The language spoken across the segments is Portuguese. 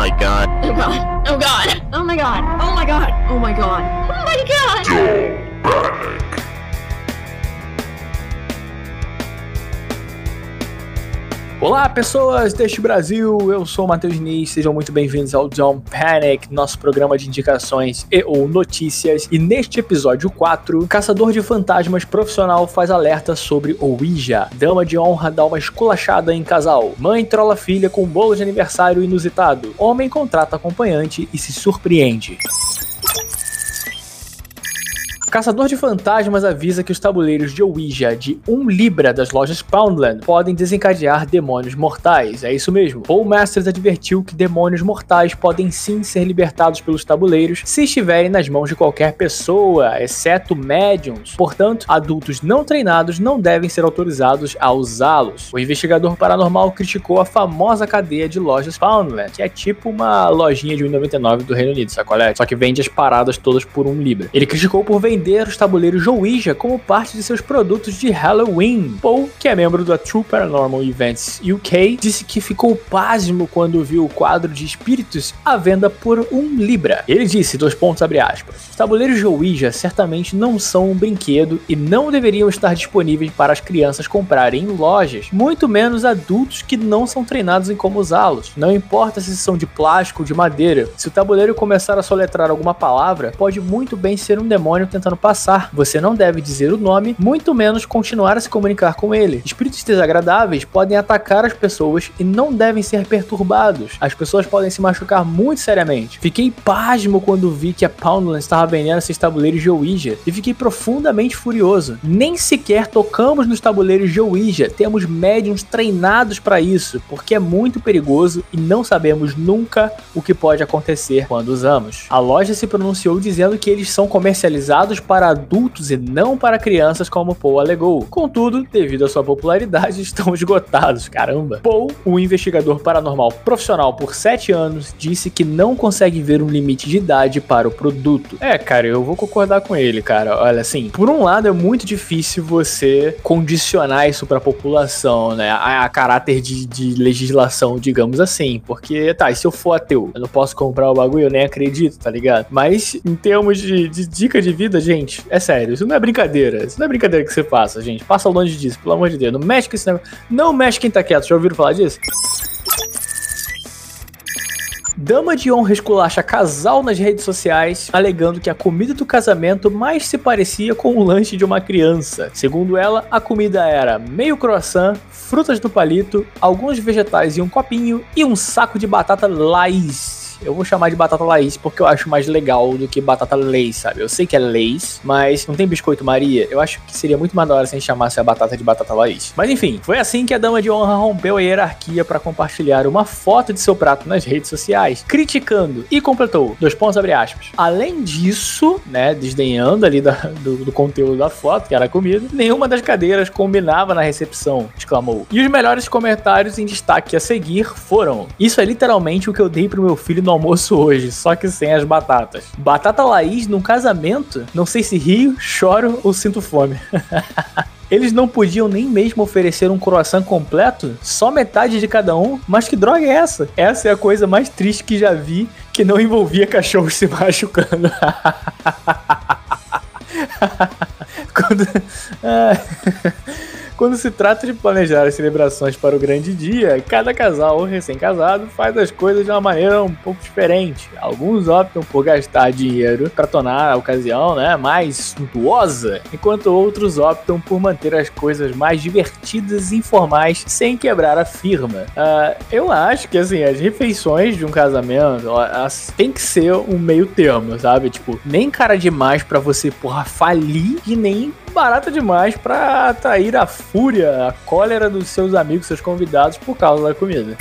my god. Oh god. Oh god. Oh my god. Oh my god. Oh my god. Oh my god. Olá, pessoas deste Brasil, eu sou o Matheus Nis, sejam muito bem-vindos ao Don't Panic, nosso programa de indicações e ou notícias. E neste episódio 4, caçador de fantasmas profissional faz alerta sobre Ouija. Dama de honra dá uma esculachada em casal. Mãe trola filha com bolo de aniversário inusitado. Homem contrata acompanhante e se surpreende. Caçador de Fantasmas avisa que os tabuleiros de Ouija de 1 Libra das lojas Poundland podem desencadear demônios mortais. É isso mesmo. Paul Masters advertiu que demônios mortais podem sim ser libertados pelos tabuleiros se estiverem nas mãos de qualquer pessoa, exceto médiums. Portanto, adultos não treinados não devem ser autorizados a usá-los. O investigador paranormal criticou a famosa cadeia de lojas Poundland, que é tipo uma lojinha de 1,99 do Reino Unido, sacolé? Só que vende as paradas todas por 1 Libra. Ele criticou por vender os tabuleiros Ouija como parte de seus produtos de Halloween. Paul, que é membro da True Paranormal Events UK, disse que ficou pasmo quando viu o quadro de espíritos à venda por um libra. Ele disse, dois pontos abre aspas, os tabuleiros Ouija certamente não são um brinquedo e não deveriam estar disponíveis para as crianças comprarem em lojas, muito menos adultos que não são treinados em como usá-los. Não importa se são de plástico ou de madeira, se o tabuleiro começar a soletrar alguma palavra, pode muito bem ser um demônio tentando passar. Você não deve dizer o nome, muito menos continuar a se comunicar com ele. Espíritos desagradáveis podem atacar as pessoas e não devem ser perturbados. As pessoas podem se machucar muito seriamente. Fiquei pasmo quando vi que a Poundland estava vendendo esses tabuleiros de Ouija e fiquei profundamente furioso. Nem sequer tocamos nos tabuleiros de Ouija, temos médiums treinados para isso, porque é muito perigoso e não sabemos nunca o que pode acontecer quando usamos. A loja se pronunciou dizendo que eles são comercializados para adultos e não para crianças, como Paul alegou. Contudo, devido à sua popularidade, estão esgotados. Caramba! Paul, um investigador paranormal profissional por 7 anos, disse que não consegue ver um limite de idade para o produto. É, cara, eu vou concordar com ele, cara. Olha, assim, por um lado é muito difícil você condicionar isso para a população, né? A, a caráter de, de legislação, digamos assim. Porque, tá, e se eu for ateu, eu não posso comprar o bagulho, eu nem acredito, tá ligado? Mas em termos de, de dica de vida, gente, é sério, isso não é brincadeira. Isso não é brincadeira que você faça, gente. Passa longe disso, pelo amor de Deus. Não mexe com esse negócio. Não mexe quem tá quieto. Já ouviram falar disso? Dama de honra esculacha casal nas redes sociais, alegando que a comida do casamento mais se parecia com o lanche de uma criança. Segundo ela, a comida era meio croissant, frutas do palito, alguns vegetais e um copinho e um saco de batata Lays. Eu vou chamar de batata Laís porque eu acho mais legal do que batata Leis, sabe? Eu sei que é Leis, mas não tem biscoito Maria. Eu acho que seria muito mais da hora se a gente chamasse a batata de batata Laís. Mas enfim, foi assim que a dama de honra rompeu a hierarquia para compartilhar uma foto de seu prato nas redes sociais, criticando e completou. Dois pontos abre aspas. Além disso, né, desdenhando ali da, do, do conteúdo da foto, que era comida, nenhuma das cadeiras combinava na recepção, exclamou. E os melhores comentários em destaque a seguir foram: Isso é literalmente o que eu dei pro meu filho no almoço hoje, só que sem as batatas. Batata Laís num casamento? Não sei se rio, choro ou sinto fome. Eles não podiam nem mesmo oferecer um croissant completo? Só metade de cada um? Mas que droga é essa? Essa é a coisa mais triste que já vi que não envolvia cachorros se machucando. Quando. Quando se trata de planejar as celebrações para o grande dia, cada casal ou recém-casado faz as coisas de uma maneira um pouco diferente. Alguns optam por gastar dinheiro para tornar a ocasião né, mais suntuosa, enquanto outros optam por manter as coisas mais divertidas e informais sem quebrar a firma. Uh, eu acho que assim, as refeições de um casamento elas tem que ser um meio termo, sabe? Tipo, nem cara demais para você, porra, falir e nem barata demais para atrair a fúria, a cólera dos seus amigos, seus convidados por causa da comida.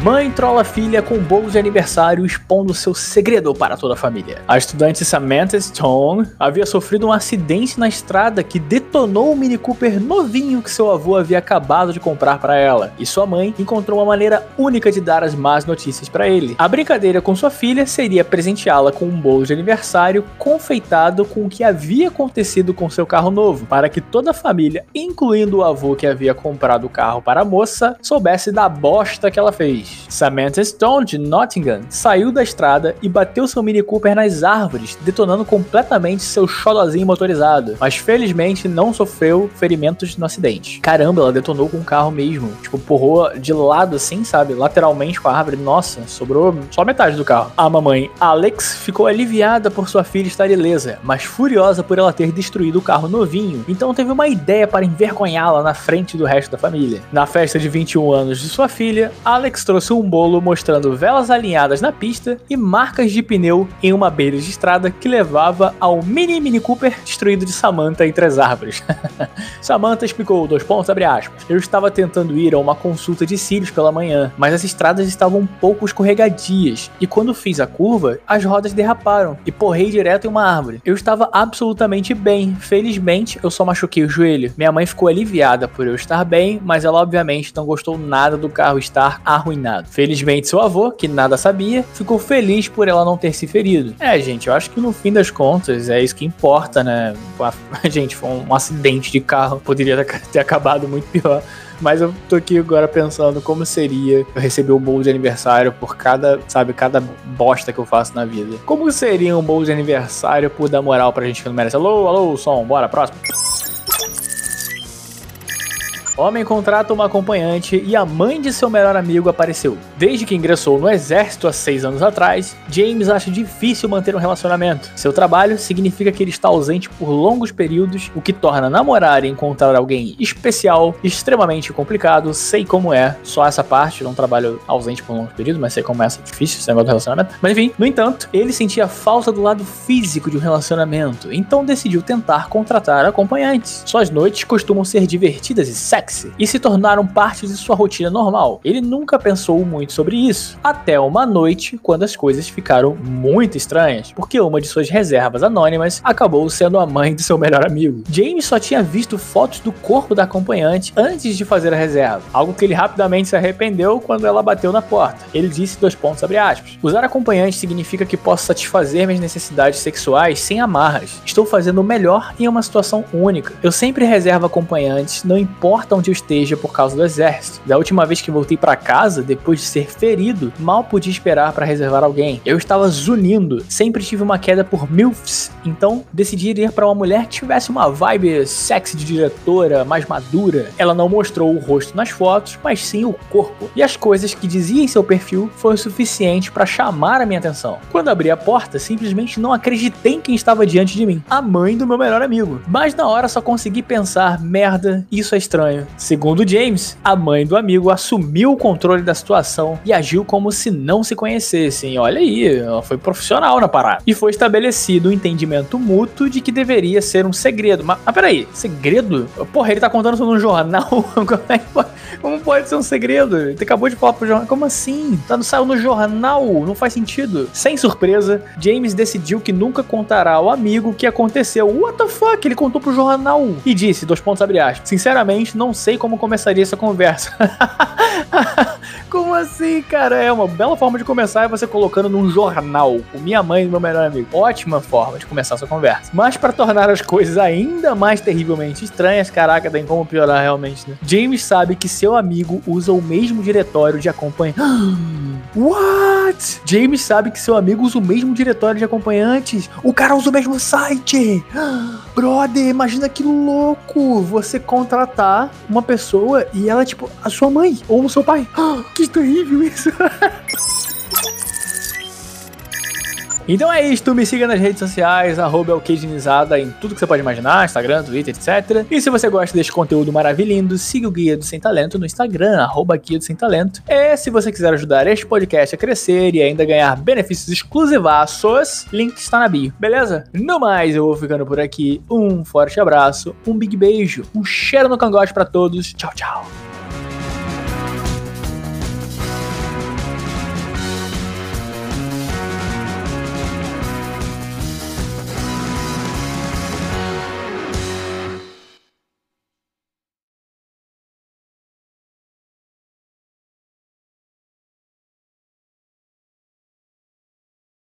Mãe trola filha com bolo de aniversário expondo seu segredo para toda a família. A estudante Samantha Stone havia sofrido um acidente na estrada que detonou o Mini Cooper novinho que seu avô havia acabado de comprar para ela, e sua mãe encontrou uma maneira única de dar as más notícias para ele. A brincadeira com sua filha seria presenteá-la com um bolo de aniversário confeitado com o que havia acontecido com seu carro novo, para que toda a família, incluindo o avô que havia comprado o carro para a moça, soubesse da bosta que ela fez. Samantha Stone, de Nottingham, saiu da estrada e bateu seu Mini Cooper nas árvores, detonando completamente seu xodozinho motorizado, mas felizmente não sofreu ferimentos no acidente. Caramba, ela detonou com o carro mesmo, tipo, porrou de lado assim, sabe, lateralmente com a árvore. Nossa, sobrou só metade do carro. A mamãe Alex ficou aliviada por sua filha estar ilesa, mas furiosa por ela ter destruído o carro novinho, então teve uma ideia para envergonhá-la na frente do resto da família. Na festa de 21 anos de sua filha, Alex trouxe um bolo mostrando velas alinhadas na pista e marcas de pneu em uma beira de estrada que levava ao mini Mini Cooper destruído de Samantha entre as árvores. Samantha explicou, dois pontos, abre aspas. Eu estava tentando ir a uma consulta de cílios pela manhã, mas as estradas estavam um pouco escorregadias e quando fiz a curva, as rodas derraparam e porrei direto em uma árvore. Eu estava absolutamente bem, felizmente eu só machuquei o joelho. Minha mãe ficou aliviada por eu estar bem, mas ela obviamente não gostou nada do carro estar arruinado. Felizmente seu avô, que nada sabia, ficou feliz por ela não ter se ferido. É, gente, eu acho que no fim das contas é isso que importa, né? Gente, foi um acidente de carro, poderia ter acabado muito pior. Mas eu tô aqui agora pensando como seria eu receber um bolo de aniversário por cada, sabe, cada bosta que eu faço na vida. Como seria um bolo de aniversário por dar moral pra gente que não merece? Alô, alô, som, bora, próximo. Homem contrata uma acompanhante e a mãe de seu melhor amigo apareceu. Desde que ingressou no exército há seis anos atrás, James acha difícil manter um relacionamento. Seu trabalho significa que ele está ausente por longos períodos, o que torna namorar e encontrar alguém especial extremamente complicado. Sei como é, só essa parte, não trabalho ausente por longos períodos, mas sei como é essa difícil esse negócio do relacionamento. Mas enfim, no entanto, ele sentia falta do lado físico de um relacionamento, então decidiu tentar contratar acompanhantes. Suas noites costumam ser divertidas e sexy e se tornaram parte de sua rotina normal. Ele nunca pensou muito sobre isso, até uma noite quando as coisas ficaram muito estranhas, porque uma de suas reservas anônimas acabou sendo a mãe de seu melhor amigo. James só tinha visto fotos do corpo da acompanhante antes de fazer a reserva, algo que ele rapidamente se arrependeu quando ela bateu na porta. Ele disse dois pontos abre aspas. Usar acompanhante significa que posso satisfazer minhas necessidades sexuais sem amarras. Estou fazendo o melhor em uma situação única. Eu sempre reservo acompanhantes, não importa onde eu esteja por causa do exército. Da última vez que voltei para casa, depois de ser ferido, mal podia esperar para reservar alguém. Eu estava zunindo, sempre tive uma queda por MILFs, então decidi ir para uma mulher que tivesse uma vibe sexy de diretora, mais madura. Ela não mostrou o rosto nas fotos, mas sim o corpo. E as coisas que dizia em seu perfil foi o suficiente para chamar a minha atenção. Quando abri a porta, simplesmente não acreditei em quem estava diante de mim, a mãe do meu melhor amigo. Mas na hora só consegui pensar, merda, isso é estranho. Segundo James, a mãe do amigo assumiu o controle da situação e agiu como se não se conhecessem. Olha aí, ela foi profissional na parada. E foi estabelecido um entendimento mútuo de que deveria ser um segredo. Mas, mas peraí, segredo? Porra, ele tá contando isso num jornal? como, é pode, como pode ser um segredo? Ele acabou de falar pro jornal. Como assim? Tá, não saiu no jornal? Não faz sentido. Sem surpresa, James decidiu que nunca contará ao amigo o que aconteceu. What the fuck? Ele contou pro jornal. E disse, dois pontos abre aspas. Sinceramente, não sei como começaria essa conversa. como assim, cara? É uma bela forma de começar é você colocando num jornal. O minha mãe e meu melhor amigo. Ótima forma de começar essa conversa. Mas para tornar as coisas ainda mais terrivelmente estranhas, caraca, tem como piorar realmente, né? James sabe que seu amigo usa o mesmo diretório de acompanhante. What? James sabe que seu amigo usa o mesmo diretório de acompanhantes. O cara usa o mesmo site. Brother, imagina que louco você contratar uma pessoa e ela, tipo, a sua mãe ou o seu pai. Que terrível isso. Então é isso, me siga nas redes sociais, arroba em tudo que você pode imaginar, Instagram, Twitter, etc. E se você gosta deste conteúdo maravilhoso, siga o Guia do Sem Talento no Instagram, arroba Guia do Sem Talento. E se você quiser ajudar este podcast a crescer e ainda ganhar benefícios exclusivaços, link está na bio, beleza? No mais, eu vou ficando por aqui. Um forte abraço, um big beijo, um cheiro no cangote para todos. Tchau, tchau.